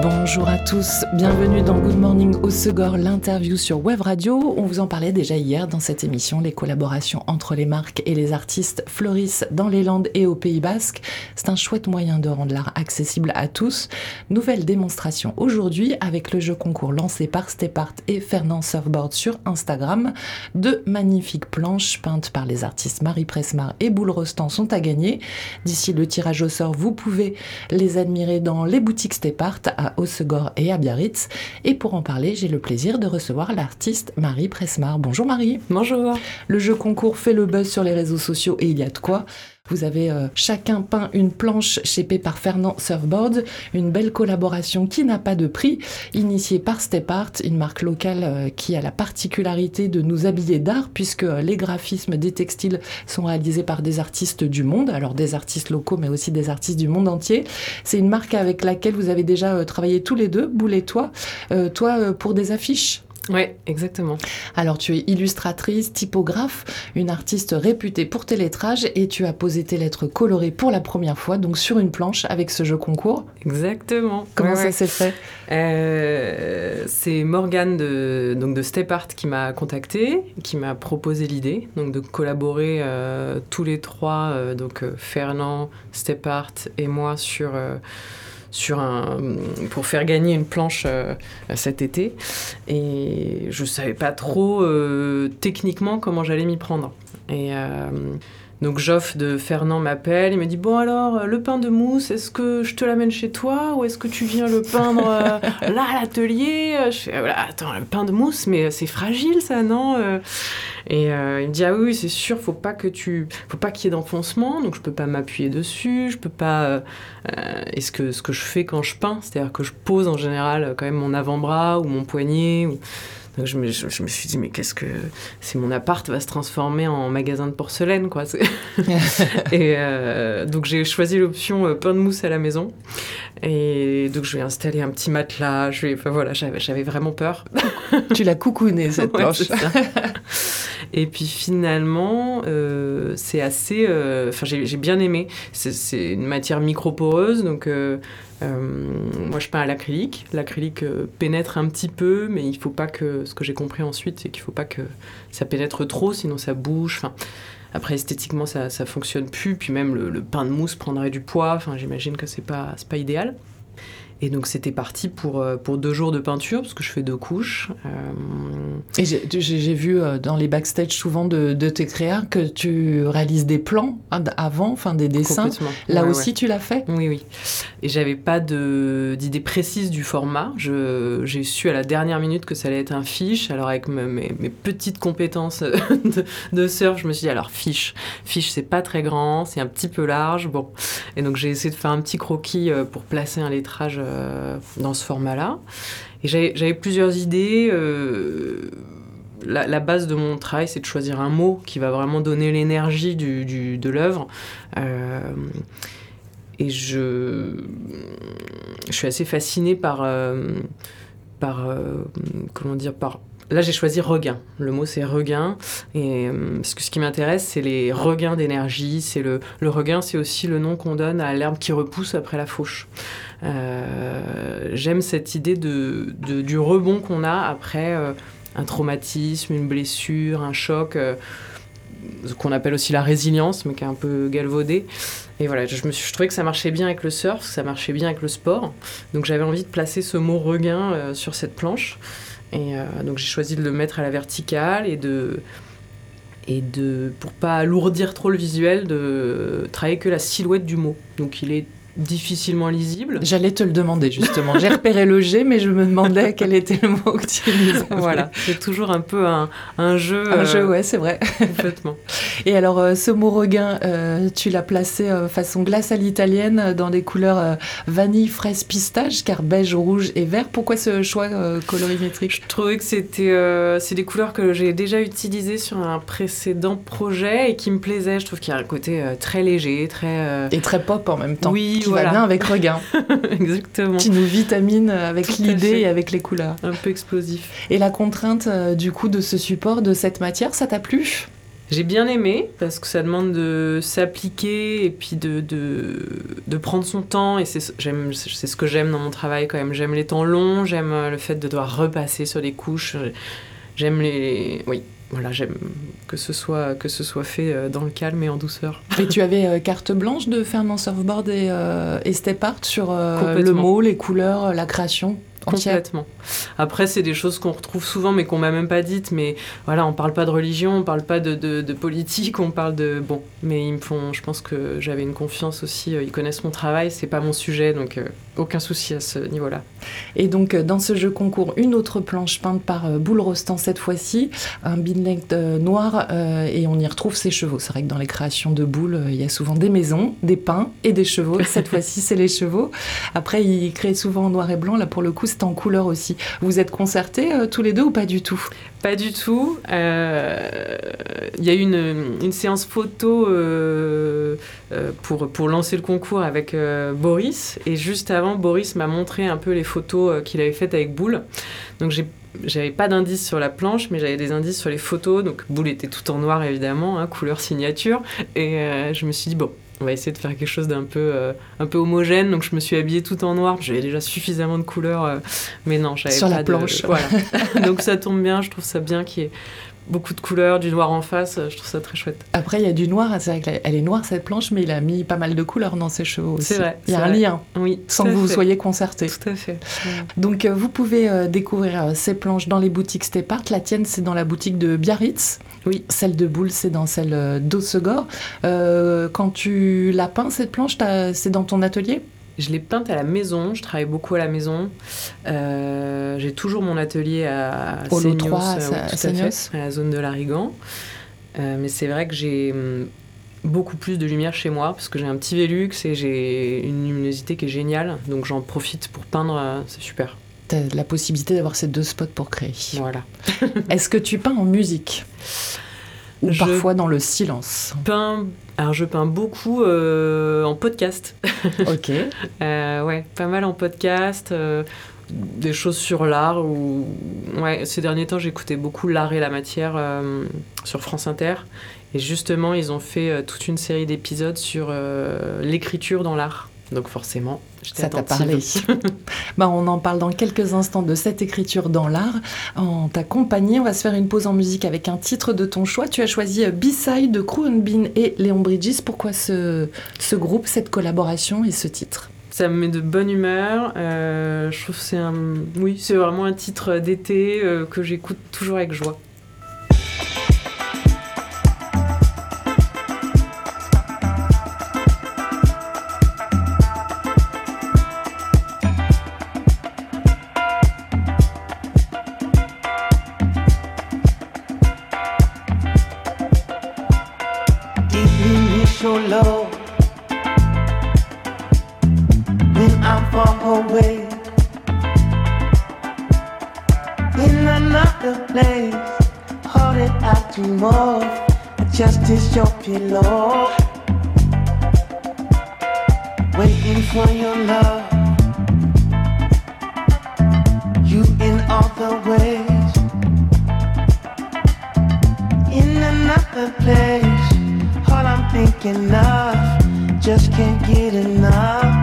Bonjour à tous, bienvenue dans Good Morning au Segor, l'interview sur Web Radio. On vous en parlait déjà hier dans cette émission, les collaborations entre les marques et les artistes fleurissent dans les Landes et au Pays Basque. C'est un chouette moyen de rendre l'art accessible à tous. Nouvelle démonstration aujourd'hui avec le jeu concours lancé par Stepart et Fernand Surfboard sur Instagram. Deux magnifiques planches peintes par les artistes Marie Presmar et Boule Rostand sont à gagner. D'ici le tirage au sort, vous pouvez les admirer dans les boutiques Stepart Osegor et à Biarritz. Et pour en parler, j'ai le plaisir de recevoir l'artiste Marie Presmar. Bonjour Marie. Bonjour. Le jeu concours fait le buzz sur les réseaux sociaux et il y a de quoi. Vous avez euh, chacun peint une planche shapée par Fernand Surfboard, une belle collaboration qui n'a pas de prix, initiée par Step Art, une marque locale euh, qui a la particularité de nous habiller d'art puisque euh, les graphismes des textiles sont réalisés par des artistes du monde, alors des artistes locaux mais aussi des artistes du monde entier. C'est une marque avec laquelle vous avez déjà travaillé tous les deux, Boule et toi, toi pour des affiches? Oui, exactement. Alors tu es illustratrice, typographe, une artiste réputée pour tes lettrages et tu as posé tes lettres colorées pour la première fois, donc sur une planche avec ce jeu concours. Exactement. Comment ça s'est fait? Euh, C'est Morgane de, donc de Step Art qui m'a contacté, qui m'a proposé l'idée donc de collaborer euh, tous les trois, euh, donc Fernand, Step Art et moi sur sur un, pour faire gagner une planche euh, cet été. Et je ne savais pas trop euh, techniquement comment j'allais m'y prendre. Et euh, donc Joff de Fernand m'appelle, il me dit bon alors le pain de mousse, est-ce que je te l'amène chez toi ou est-ce que tu viens le peindre euh, là à l'atelier? Je fais voilà, attends le pain de mousse mais c'est fragile ça non euh? Et euh, il me dit ah oui c'est sûr faut pas que tu faut pas qu'il y ait d'enfoncement donc je peux pas m'appuyer dessus, je peux pas et ce que ce que je fais quand je peins, c'est-à-dire que je pose en général quand même mon avant-bras ou mon poignet ou donc je me, je, me, suis dit, mais qu'est-ce que. Si mon appart va se transformer en magasin de porcelaine, quoi. et euh, donc j'ai choisi l'option euh, pain de mousse à la maison. Et donc je vais installer un petit matelas. Je vais, enfin voilà, j'avais vraiment peur. tu l'as coucouné cette planche. et puis finalement, euh, c'est assez. Enfin, j'ai bien aimé. C'est une matière microporeuse, donc euh, moi, je peins à l'acrylique. L'acrylique euh, pénètre un petit peu, mais il faut pas que. Ce que j'ai compris ensuite, c'est qu'il faut pas que ça pénètre trop, sinon ça bouge. Enfin, après, esthétiquement, ça, ça fonctionne plus. Puis même le, pain de mousse prendrait du poids. J'imagine que c'est pas, pas idéal. Et donc c'était parti pour, euh, pour deux jours de peinture, parce que je fais deux couches. Euh, Et j'ai vu euh, dans les backstage souvent de, de, tes créas que tu réalises des plans avant, enfin des dessins. Là aussi tu l'as fait? Oui, oui. Et j'avais pas d'idée précise du format. J'ai su à la dernière minute que ça allait être un fiche. Alors avec mes, mes, petites compétences de, de, surf, je me suis dit alors fiche. Fiche c'est pas très grand, c'est un petit peu large. Bon. Et donc j'ai essayé de faire un petit croquis pour placer un lettrage dans ce format-là. Et j'avais plusieurs idées. Euh, la, base de mon travail, c'est de choisir un mot qui va vraiment donner l'énergie de l'œuvre. Euh, et je, suis assez fascinée par, par comment dire, par Là, j'ai choisi regain. Le mot, c'est regain. Et parce que ce qui m'intéresse, c'est les regains d'énergie. C'est le, regain, c'est aussi le nom qu'on donne à l'herbe qui repousse après la fauche. Euh, j'aime cette idée de, du rebond qu'on a après euh, un traumatisme, une blessure, un choc, euh, qu'on appelle aussi la résilience, mais qui est un peu galvaudé. Et voilà, je, me suis, je trouvais que ça marchait bien avec le surf, ça marchait bien avec le sport. Donc j'avais envie de placer ce mot regain sur cette planche. Et donc j'ai choisi de le mettre à la verticale et de et de pour pas alourdir trop le visuel de travailler que la silhouette du mot. Donc il est difficilement lisible. J'allais te le demander justement. J'ai repéré le G, mais je me demandais quel était le mot que tu utilisais. Voilà, c'est toujours un peu un, un jeu. Un jeu, euh, ouais, c'est vrai. Complètement. Et alors, euh, ce mot regain, euh, tu l'as placé façon glace à l'italienne dans des couleurs vanille, fraise, pistache, car beige, rouge et vert. Pourquoi ce choix colorimétrique? Je trouvais que c'était c'est des couleurs que j'ai déjà utilisées sur un précédent projet et qui me plaisaient. Je trouve qu'il y a un côté très léger, très. Et très pop en même temps. Oui, qui va bien avec regain. Exactement. Qui nous vitamine avec l'idée et avec les couleurs. Un peu explosif. Et la contrainte euh, du coup de ce support, de cette matière, ça t'a plu? J'ai bien aimé parce que ça demande de s'appliquer et puis de, de, de prendre son temps. Et c'est ce- j'aime- c'est ce que j'aime dans mon travail quand même. J'aime les temps longs, j'aime euh, le fait de devoir repasser sur les couches. J'aime les. Oui, voilà, j'aime que ce soit, que ce soit fait euh, dans le calme et en douceur. Et tu avais euh, carte blanche de Fernand Surfboard et, euh, et Step Art sur euh, le mot, les couleurs, la création entière. Complètement. Après, c'est des choses qu'on retrouve souvent, mais qu'on m'a même pas dites. Mais voilà, on parle pas de religion, on parle pas de, de- de politique, on parle de bon. Mais ils me font. Je pense que j'avais une confiance aussi. Ils connaissent mon travail, c'est pas mon sujet, donc aucun souci à ce niveau-là. Et donc, euh, dans ce jeu concours, une autre planche peinte par euh, Boule Rostand cette fois-ci, un beadlength euh, noir, et on y retrouve ses chevaux. C'est vrai que dans les créations de Boule, il y a souvent des maisons, des pins et des chevaux. Cette fois-ci, c'est les chevaux. Après, il crée souvent en noir et blanc. Là, pour le coup, c'est en couleur aussi. Vous êtes concertés euh, tous les deux ou pas du tout? Pas du tout. Euh, Il y a eu une, une séance photo euh, pour, pour lancer le concours avec Boris. Et juste avant, Boris m'a montré un peu les photos euh, qu'il avait faites avec Boule. Donc j'ai j'avais pas d'indices sur la planche, mais j'avais des indices sur les photos. Donc Boule était tout en noir évidemment, hein, couleur signature. Et euh, je me suis dit bon, on va essayer de faire quelque chose d'un peu euh, un peu homogène. Donc je me suis habillée tout en noir. J'avais déjà suffisamment de couleurs, euh, mais non, j'avais Sur pas la de- planche. Voilà. donc ça tombe bien. Je trouve ça bien qu'il y ait beaucoup de couleurs, du noir en face. Je trouve ça très chouette. Après, il y a du noir. C'est vrai qu'elle est noire cette planche, mais il a mis pas mal de couleurs dans ses chevaux aussi. C'est vrai, Il y a un vrai. lien, Oui. sans que vous fait. soyez concertés. Tout à fait. Donc euh, vous pouvez euh, découvrir euh, ces planches dans les boutiques Stepart. La tienne c'est dans la boutique de Biarritz. Oui. Celle de Boule c'est dans celle euh, d'Ossegor. Euh, quand tu l'as peint cette planche, c'est dans ton atelier? Je l'ai peinte à la maison, je travaille beaucoup à la maison. Euh, j'ai toujours mon atelier à 3, euh, à Seignos. fait, à la zone de l'Arigan. Euh, mais c'est vrai que j'ai hum, beaucoup plus de lumière chez moi parce que j'ai un petit Velux et j'ai une luminosité qui est géniale. Donc j'en profite pour peindre, euh, c'est super. T'as la possibilité d'avoir ces deux spots pour créer. Voilà. Est-ce que tu peins en musique? Ou Je- parfois dans le silence Peins, alors je peins beaucoup euh, en podcast. Ok. Euh, ouais, pas mal en podcast, euh, des choses sur l'art. Ou... Ouais, ces derniers temps, j'écoutais beaucoup L'art et la matière sur France Inter. Et justement, ils ont fait toute une série d'épisodes sur l'écriture dans l'art. Donc forcément, j'étais Ça t'a parlé. bah, on en parle dans quelques instants de cette écriture dans l'art. En ta compagnie, on va se faire une pause en musique avec un titre de ton choix. Tu as choisi euh, B-Side de Crew Bean et Léon Bridges. Pourquoi ce, ce groupe, cette collaboration et ce titre? Ça me met de bonne humeur. euh, je trouve que c'est un... Oui, c'est vraiment un titre d'été euh, que j'écoute toujours avec joie. So low When I'm far away. In another place Holding out to more Just as your pillow Waiting for your love. You in all the ways. In another place. Thinking just can't get enough.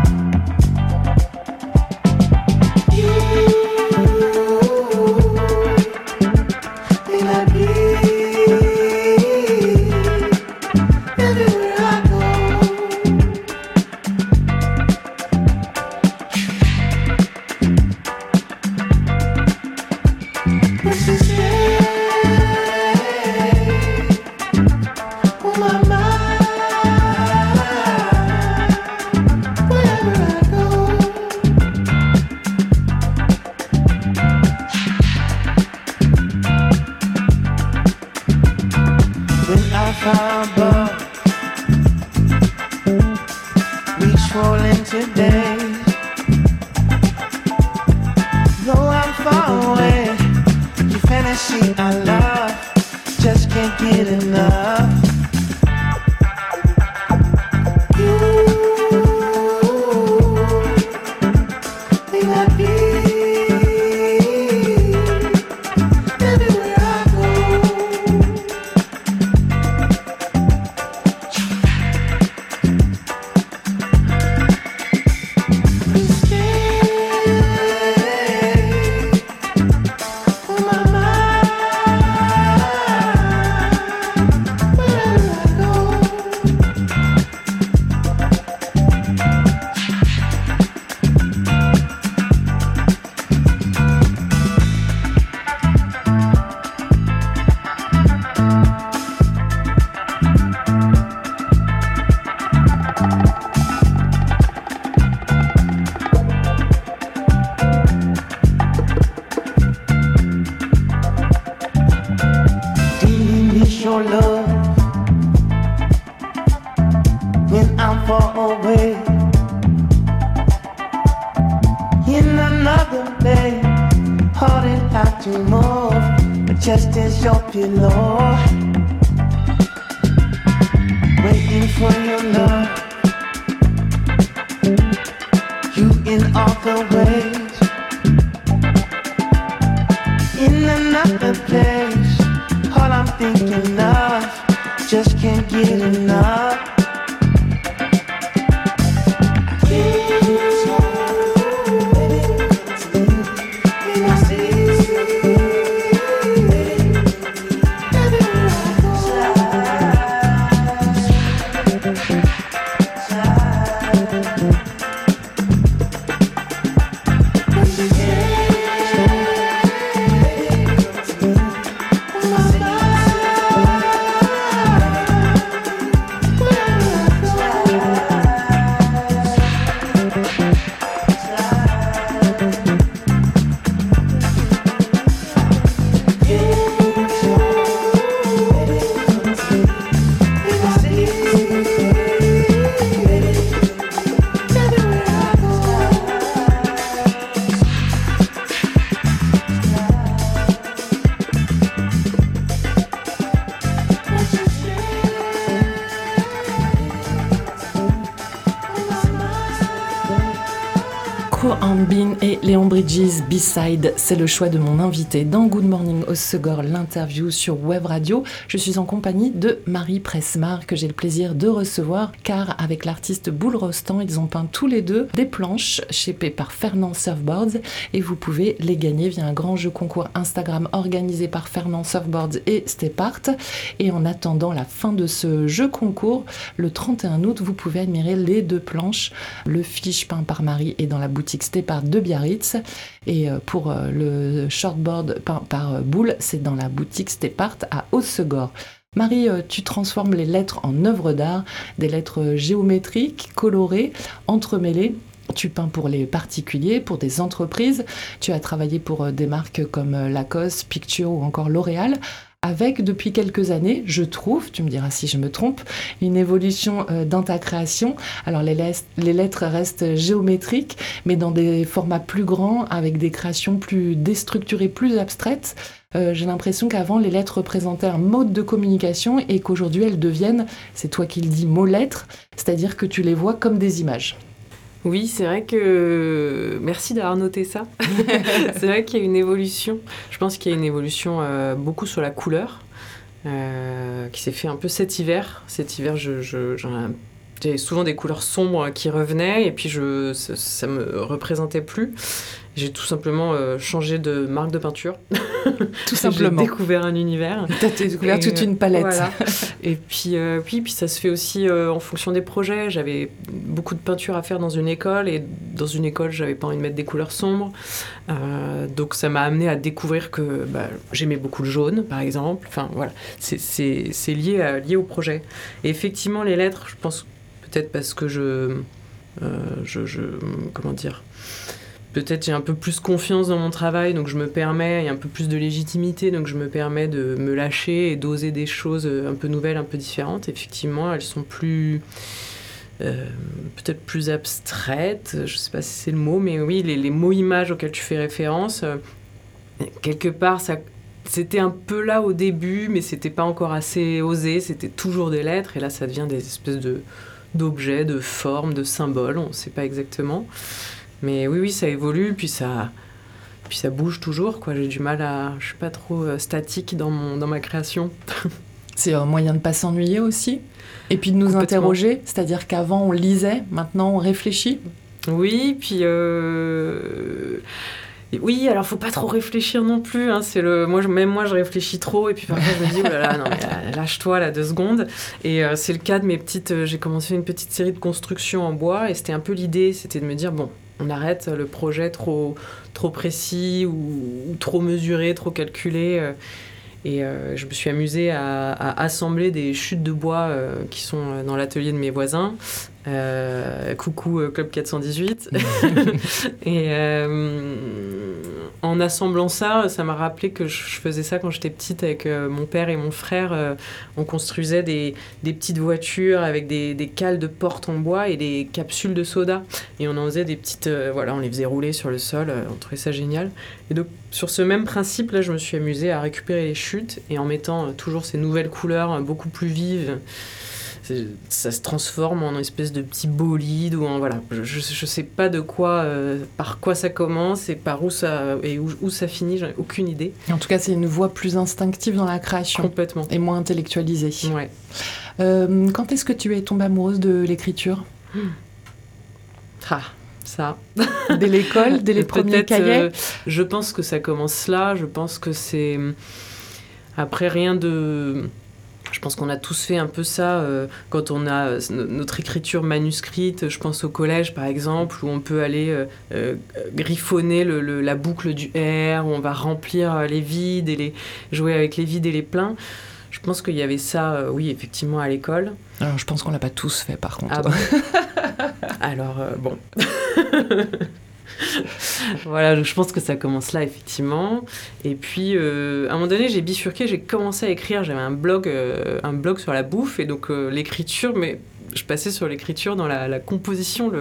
As your pillow. Waiting for your love. C'est le choix de mon invité dans Good Morning au l'interview sur Web Radio. Je suis en compagnie de Marie Presmar, que j'ai le plaisir de recevoir, car avec l'artiste Boule Rostand, ils ont peint tous les deux des planches shapées par Fernand Surfboards et vous pouvez les gagner via un grand jeu concours Instagram organisé par Fernand Surfboards et Stepart. Et en attendant la fin de ce jeu concours, le 31 août, vous pouvez admirer les deux planches. Le fiche peint par Marie est dans la boutique Stepart de Biarritz. Et euh, pour euh, le shortboard peint par euh, Boule, c'est dans la boutique Stepart à Haussegor. Marie, tu transformes les lettres en œuvres d'art, des lettres géométriques, colorées, entremêlées. Tu peins pour les particuliers, pour des entreprises. Tu as travaillé pour des marques comme Lacoste, Picture ou encore L'Oréal avec depuis quelques années, je trouve, tu me diras si je me trompe, une évolution euh, dans ta création. Alors les, lettres restent géométriques, mais dans des formats plus grands, avec des créations plus déstructurées, plus abstraites. Euh, j'ai l'impression qu'avant, les lettres représentaient un mode de communication et qu'aujourd'hui, elles deviennent, c'est toi qui le dis, mots-lettres, c'est-à-dire que tu les vois comme des images. Oui, c'est vrai que. Merci d'avoir noté ça. c'est vrai qu'il y a une évolution. Je pense qu'il y a une évolution euh, beaucoup sur la couleur, euh, qui s'est fait un peu cet hiver. Cet hiver, je, j'avais souvent des couleurs sombres qui revenaient et puis je, ça, ne me représentait plus. J'ai tout simplement euh, changé de marque de peinture. Tout simplement. J'ai découvert un univers. Tu as découvert toute une palette. Et puis, euh, puis, puis ça se fait aussi euh, en fonction des projets. J'avais beaucoup de peinture à faire dans une école et dans une école, j'avais pas envie de mettre des couleurs sombres. donc ça m'a amené à découvrir que bah, j'aimais beaucoup le jaune, par exemple. Enfin voilà, c'est lié, lié au projet. Et effectivement, les lettres, je pense peut-être parce que je, je, je comment dire peut-être j'ai un peu plus confiance dans mon travail, donc je me permets, il y a un peu plus de légitimité, donc je me permets de me lâcher et d'oser des choses euh, un peu nouvelles, un peu différentes. Effectivement, elles sont plus... Euh, peut-être plus abstraites, je sais pas si c'est le mot, mais oui, les, mots images auxquels tu fais référence, euh, quelque part, c'était un peu là au début, mais c'était pas encore assez osé, c'était toujours des lettres, et là ça devient des espèces de d'objets, de formes, de symboles, on ne sait pas exactement. Mais oui, oui, ça évolue, puis ça, puis ça bouge toujours. Quoi. J'ai du mal à... Je suis pas trop euh, statique dans, mon, dans ma création. C'est un moyen de pas s'ennuyer aussi. Et puis de nous interroger, c'est-à-dire qu'avant on lisait, maintenant on réfléchit. Oui, puis... Euh... Oui, alors faut pas trop réfléchir non plus. Hein, c'est le, moi, même moi, je réfléchis trop et puis parfois je me dis oh là là, non, lâche-toi là deux secondes. Et euh, c'est le cas de mes petites. Euh, j'ai commencé une petite série de constructions en bois et c'était un peu l'idée, c'était de me dire bon, on arrête le projet trop, précis ou, trop mesuré, trop calculé. et je me suis amusée à, assembler des chutes de bois qui sont dans l'atelier de mes voisins. Coucou Club 418. et en assemblant ça, ça m'a rappelé que je faisais ça quand j'étais petite avec euh, mon père et mon frère. Euh, on construisait des, des, petites voitures avec des, des, cales de porte en bois et des capsules de soda. Et on en faisait des petites. voilà, on les faisait rouler sur le sol. on trouvait ça génial. Et donc, sur ce même principe, là, je me suis amusée à récupérer les chutes et en mettant toujours ces nouvelles couleurs beaucoup plus vives ça se transforme en une espèce de petit bolide ou en voilà je, je sais pas de quoi euh, par quoi ça commence et par où ça et où, où ça finit j'ai aucune idée en tout cas c'est une voie plus instinctive dans la création complètement et moins intellectualisée ouais euh, quand est-ce que tu es tombée amoureuse de l'écriture? Hmm. ah ça. Dès l'école, dès les premiers cahiers? euh, Je pense que ça commence là. Je pense que c'est. Après, rien de je pense qu'on a tous fait un peu ça euh, quand on a euh, notre écriture manuscrite. Je pense au collège, par exemple, où on peut aller euh, griffonner le, la boucle du R, où on va remplir les vides et les jouer avec les vides et les pleins. Je pense qu'il y avait ça, oui, effectivement, à l'école. Alors, je pense qu'on l'a pas tous fait, par contre. Ah Alors, bon. voilà, je pense que ça commence là, effectivement. Et puis, euh, à un moment donné, j'ai bifurqué, j'ai commencé à écrire. J'avais un blog, euh, un blog sur la bouffe et donc euh, l'écriture, mais je passais sur l'écriture dans la, composition.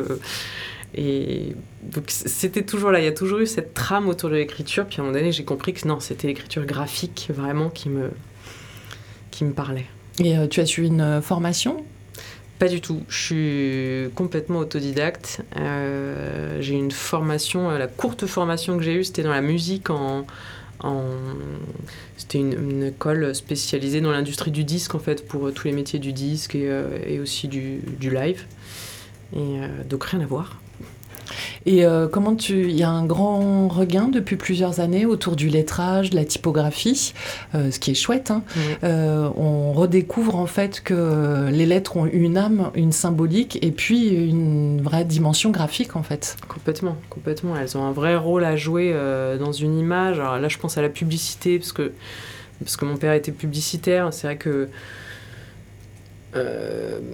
Et donc, c'était toujours là. Il y a toujours eu cette trame autour de l'écriture. Puis, à un moment donné, j'ai compris que non, c'était l'écriture graphique vraiment qui me, qui me parlait. Et tu as suivi une formation? Pas du tout. Je suis complètement autodidacte. Euh, j'ai une formation, euh, la courte formation que j'ai eue, c'était dans la musique en. C'était une, école spécialisée dans l'industrie du disque, en fait, pour euh, tous les métiers du disque et, aussi du, du, live. Et donc rien à voir. Et euh, comment tu. Il y a un grand regain depuis plusieurs années autour du lettrage, de la typographie, euh, ce qui est chouette. Hein. Euh, on redécouvre en fait que les lettres ont une âme, une symbolique et puis une vraie dimension graphique en fait. Complètement, complètement. Elles ont un vrai rôle à jouer dans une image. Alors là, je pense à la publicité parce que, parce que mon père était publicitaire. C'est vrai que.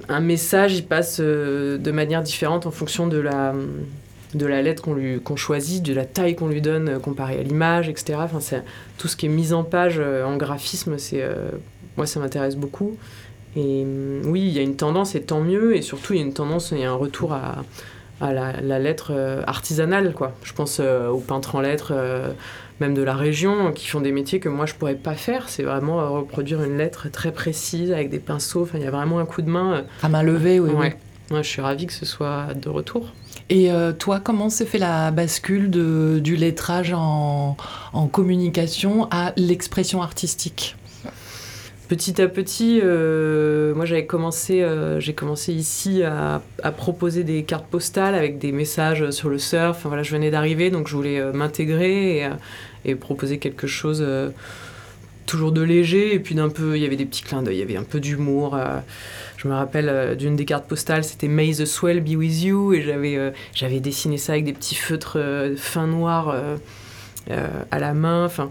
un message, il passe de manière différente en fonction de la, de la lettre qu'on choisit, de la taille qu'on lui donne euh, comparé à l'image, etc. Enfin, c'est tout ce qui est mise en page euh, en graphisme, c'est euh, moi ça m'intéresse beaucoup. Et mm, oui, il y a une tendance et tant mieux. Et surtout, il y a une tendance, il y a un retour à, à la, lettre artisanale, quoi. Je pense aux peintres en lettres, même de la région, qui font des métiers que moi je pourrais pas faire. C'est vraiment reproduire une lettre très précise avec des pinceaux. Enfin, il y a vraiment un coup de main. à main levée, oui. Ouais. Moi, je suis ravie que ce soit de retour. Et euh, toi, comment s'est fait la bascule du lettrage en, communication à l'expression artistique? Petit à petit, euh, moi j'avais commencé, euh, j'ai commencé ici à, à, proposer des cartes postales avec des messages sur le surf. Enfin, voilà, je venais d'arriver, donc je voulais m'intégrer et, et, proposer quelque chose toujours de léger et puis d'un peu, il y avait des petits clins d'œil, il y avait un peu d'humour. Je me rappelle euh, d'une des cartes postales, c'était May the Swell be with you, et j'avais euh, j'avais dessiné ça avec des petits feutres euh, fins noirs à la main. Enfin,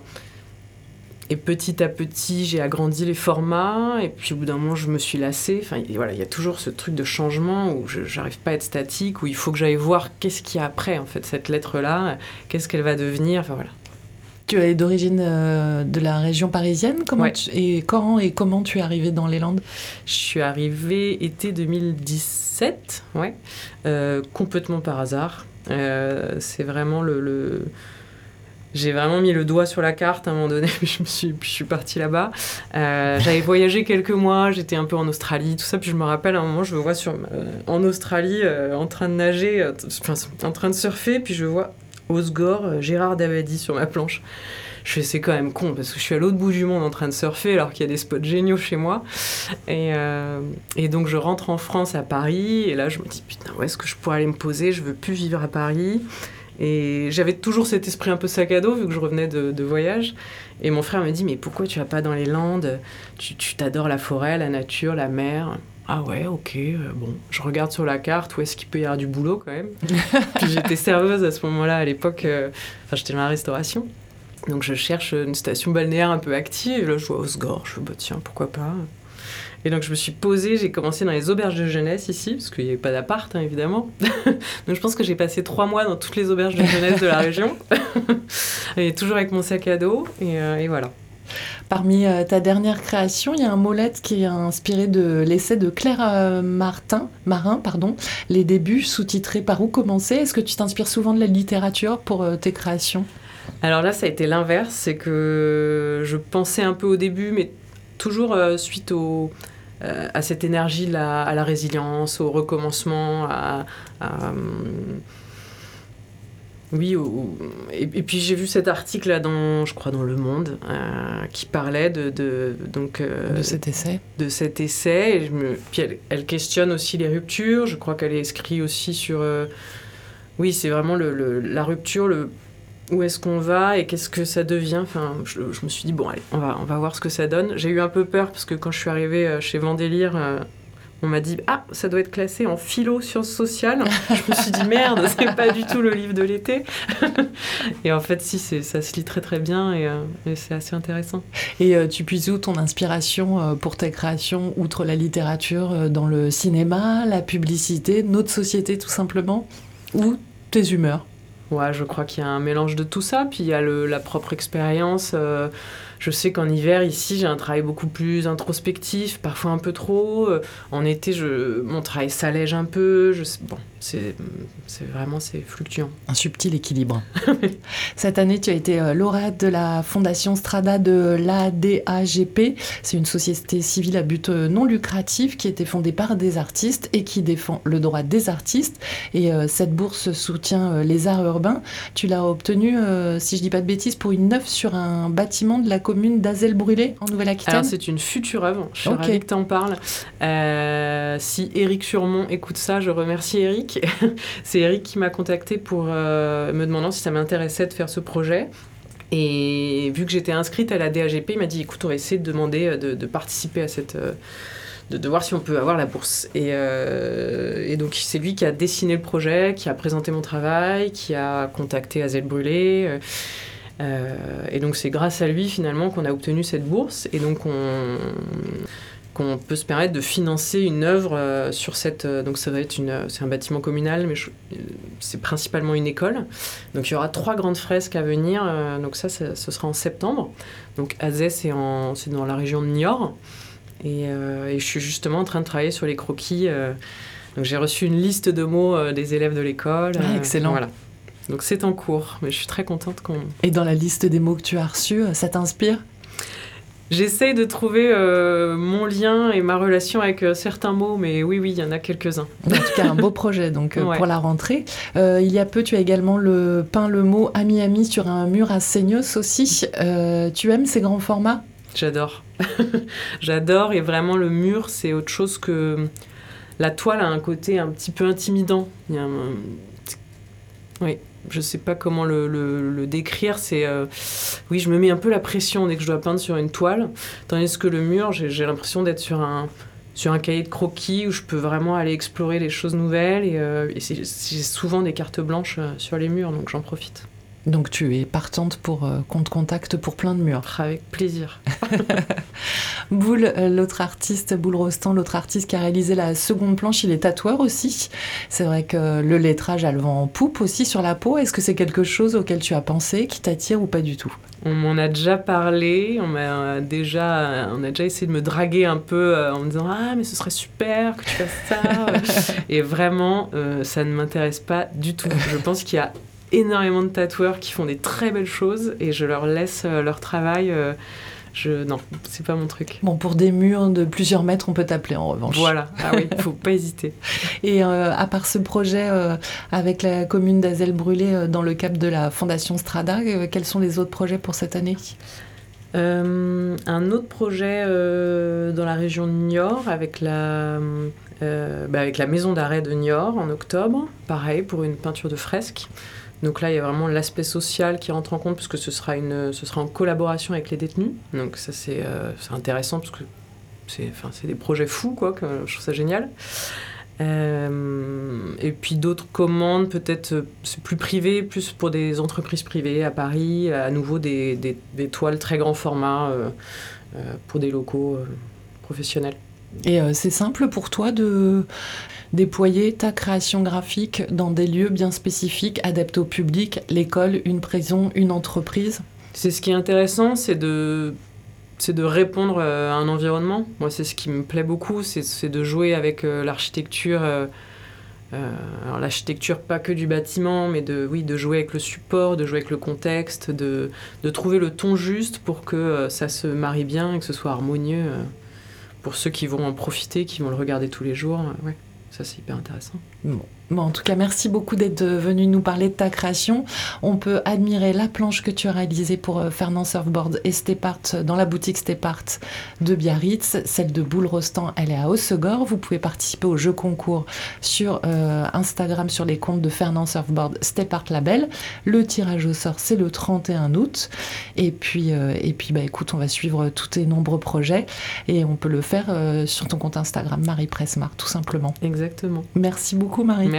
et petit à petit, j'ai agrandi les formats, et puis au bout d'un moment, je me suis lassée. Enfin, voilà, il y a toujours ce truc de changement où je n'arrive pas à être statique, où il faut que j'aille voir qu'est-ce qu'il y a après, en fait, cette lettre-là, qu'est-ce qu'elle va devenir. Enfin, voilà. Tu es d'origine euh, de la région parisienne. Comment et quand et comment tu es arrivée dans les Landes? Je suis arrivée été 2017, ouais, euh, complètement par hasard. Euh, c'est vraiment le, j'ai vraiment mis le doigt sur la carte à un moment donné, puis je, me suis, puis je suis partie là-bas. J'avais voyagé quelques mois, j'étais un peu en Australie, tout ça, puis je me rappelle à un moment, je me vois sur, en Australie en train de nager, en train de surfer, puis je vois Osgore, euh, Gérard Davadi sur ma planche. Je fais, c'est quand même con parce que je suis à l'autre bout du monde en train de surfer alors qu'il y a des spots géniaux chez moi. Et, euh, et, donc je rentre en France à Paris et là je me dis putain, où est-ce que je pourrais aller me poser? Je veux plus vivre à Paris. Et j'avais toujours cet esprit un peu sac à dos vu que je revenais de, de voyage. Et mon frère me dit mais pourquoi tu vas pas dans les Landes? Tu t'adores la forêt, la nature, la mer. Ah ouais, ok, euh, bon, je regarde sur la carte où est-ce qu'il peut y avoir du boulot quand même. J'étais serveuse à ce moment-là, à l'époque, euh, enfin j'étais dans la restauration. Donc je cherche une station balnéaire un peu active, là je vois Osgore, je me bah, tiens, pourquoi pas. Et donc je me suis posée, j'ai commencé dans les auberges de jeunesse ici, parce qu'il n'y avait pas d'appart hein, évidemment. donc je pense que j'ai passé trois mois dans toutes les auberges de jeunesse de la région, et toujours avec mon sac à dos, et, euh, et voilà. Parmi euh, ta dernière création, il y a un molette qui est inspiré de l'essai de Claire euh, Martin, Marin, pardon, Les débuts, sous-titré Par où commencer? Est-ce que tu t'inspires souvent de la littérature pour euh, tes créations? Alors là, ça a été l'inverse, c'est que je pensais un peu au début, mais toujours suite à cette énergie, à la résilience, au recommencement, à... à, hum, oui, et, puis j'ai vu cet article là dans, je crois, dans Le Monde, euh, qui parlait de, de donc euh, de cet essai de cet essai. Et je me... Puis elle, elle questionne aussi les ruptures. Je crois qu'elle écrit aussi sur. euh, Oui, c'est vraiment le, le- la rupture, le... où est-ce qu'on va et qu'est-ce que ça devient. Enfin, je, je me suis dit, bon, allez, on va, on va voir ce que ça donne. J'ai eu un peu peur parce que quand je suis arrivée chez Vendélire. On m'a dit ah ça doit être classé en philo sciences sociales. Je me suis dit merde c'est pas du tout le livre de l'été. et en fait si c'est ça se lit très très bien et, euh, et c'est assez intéressant. Et euh, tu puises où ton inspiration euh, pour tes créations, outre la littérature, dans le cinéma, la publicité, notre société tout simplement Ou tes humeurs? Ouais, je crois qu'il y a un mélange de tout ça. Puis il y a le- la propre expérience. Je sais qu'en hiver, ici, j'ai un travail beaucoup plus introspectif, parfois un peu trop. Euh, en été, mon travail s'allège un peu. Bon, c'est vraiment c'est fluctuant. Un subtil équilibre. Cette année, tu as été euh, lauréate de la Fondation Strada de l'ADAGP. C'est une société civile à but euh, non lucratif qui a été fondée par des artistes et qui défend le droit des artistes. Et cette bourse soutient les arts urbains. Tu l'as obtenue, si je dis pas de bêtises, pour une œuvre sur un bâtiment de la commune d'Azel-Brûlé en Nouvelle-Aquitaine. Alors c'est une future œuvre. Je suis ravie que tu en parles. Euh, si Eric Surmont écoute ça, je remercie Eric. c'est Eric qui m'a contacté pour euh, me demandant si ça m'intéressait de faire ce projet. Et vu que j'étais inscrite à la DAGP, il m'a dit écoute, on va essayer de demander euh, de, de participer à cette. euh, de, de voir si on peut avoir la bourse. Et, euh, et donc, c'est lui qui a dessiné le projet, qui a présenté mon travail, qui a contacté Azel Brûlé. euh, et donc, c'est grâce à lui, finalement, qu'on a obtenu cette bourse. Et donc, on qu'on peut se permettre de financer une œuvre euh, sur cette euh, donc ça va être une c'est un bâtiment communal mais je- euh, c'est principalement une école donc il y aura trois grandes fresques à venir euh, donc ça, ça- ce sera en septembre donc Azès c'est en c'est dans la région de Niort et, euh, et je suis justement en train de travailler sur les croquis euh, donc j'ai reçu une liste de mots euh, des élèves de l'école Ah, excellent. voilà donc c'est en cours mais je suis très contente qu'on Et dans la liste des mots que tu as reçus, euh, ça t'inspire? J'essaye de trouver euh, mon lien et ma relation avec euh, certains mots, mais oui, oui, il y en a quelques-uns. En tout cas, un beau projet donc euh, Ouais. pour la rentrée. Il y a peu, tu as également le peint le mot ami ami sur un mur à Seignos aussi. Tu aimes ces grands formats? J'adore. J'adore, et vraiment, le mur, c'est autre chose que. La toile a un côté un petit peu intimidant. Il y a un- Oui, je sais pas comment le, décrire. C'est. euh, Oui, je me mets un peu la pression dès que je dois peindre sur une toile, tandis que le mur, j'ai j'ai l'impression d'être sur un sur un cahier de croquis où je peux vraiment aller explorer les choses nouvelles et, euh, c'est souvent des cartes blanches euh, sur les murs donc j'en profite. Donc tu es partante pour euh, qu'on te contacte pour plein de murs. Avec plaisir. Boule, euh, l'autre artiste, Boule Rostand, l'autre artiste qui a réalisé la seconde planche, il est tatoueur aussi. C'est vrai que le lettrage a le vent en poupe aussi sur la peau. Est-ce que c'est quelque chose auquel tu as pensé, qui t'attire ou pas du tout? On m'en a déjà parlé, on m'a déjà, on a déjà essayé de me draguer un peu euh, en me disant ah mais ce serait super que tu fasses ça. et vraiment, euh, ça ne m'intéresse pas du tout. Je pense qu'il y a énormément de tatoueurs qui font des très belles choses et je leur laisse euh, leur travail. euh, je non, c'est pas mon truc. Bon, pour des murs de plusieurs mètres, on peut t'appeler en revanche. Voilà, ah oui, faut pas hésiter. Et euh, à part ce projet euh, avec la commune d'Azel-Brûlé euh, dans le cadre de la Fondation Strada, quels sont les autres projets pour cette année? Un autre projet dans la région de Niort avec la, bah, avec la maison d'arrêt de Niort en octobre, pareil pour une peinture de fresque. Donc là, il y a vraiment l'aspect social qui rentre en compte puisque ce sera, une, ce sera en collaboration avec les détenus. Donc ça, c'est euh, intéressant parce que c'est des projets fous, quoi, je trouve ça génial. Euh, et puis d'autres commandes, peut-être euh, plus privé, plus pour des entreprises privées à Paris, à nouveau des, des- toiles très grand format euh, pour des locaux professionnels. Et c'est simple pour toi de déployer ta création graphique dans des lieux bien spécifiques, adaptés au public, l'école, une prison, une entreprise C'est ce qui est intéressant, c'est de c'est de répondre euh, à un environnement. Moi, c'est ce qui me plaît beaucoup, c'est de jouer avec euh, l'architecture. alors l'architecture pas que du bâtiment, mais de, oui, de jouer avec le support, de jouer avec le contexte, de, de trouver le ton juste pour que ça se marie bien et que ce soit harmonieux pour ceux qui vont en profiter, qui vont le regarder tous les jours. Ça c'est hyper intéressant. Bon, en tout cas, merci beaucoup d'être venu nous parler de ta création. On peut admirer la planche que tu as réalisée pour euh, Fernand Surfboard et Stepart dans la boutique Stepart de Biarritz. Celle de Boule Rostand, elle est à Hossegor. Vous pouvez participer au jeu concours sur euh, Instagram sur les comptes de Fernand Surfboard Stepart Label. Le tirage au sort, c'est le 31 août. Et puis, euh, et puis bah, écoute, on va suivre tous tes nombreux projets et on peut le faire sur ton compte Instagram, Marie Presmar, tout simplement. Exactement. Merci beaucoup, Marie. Merci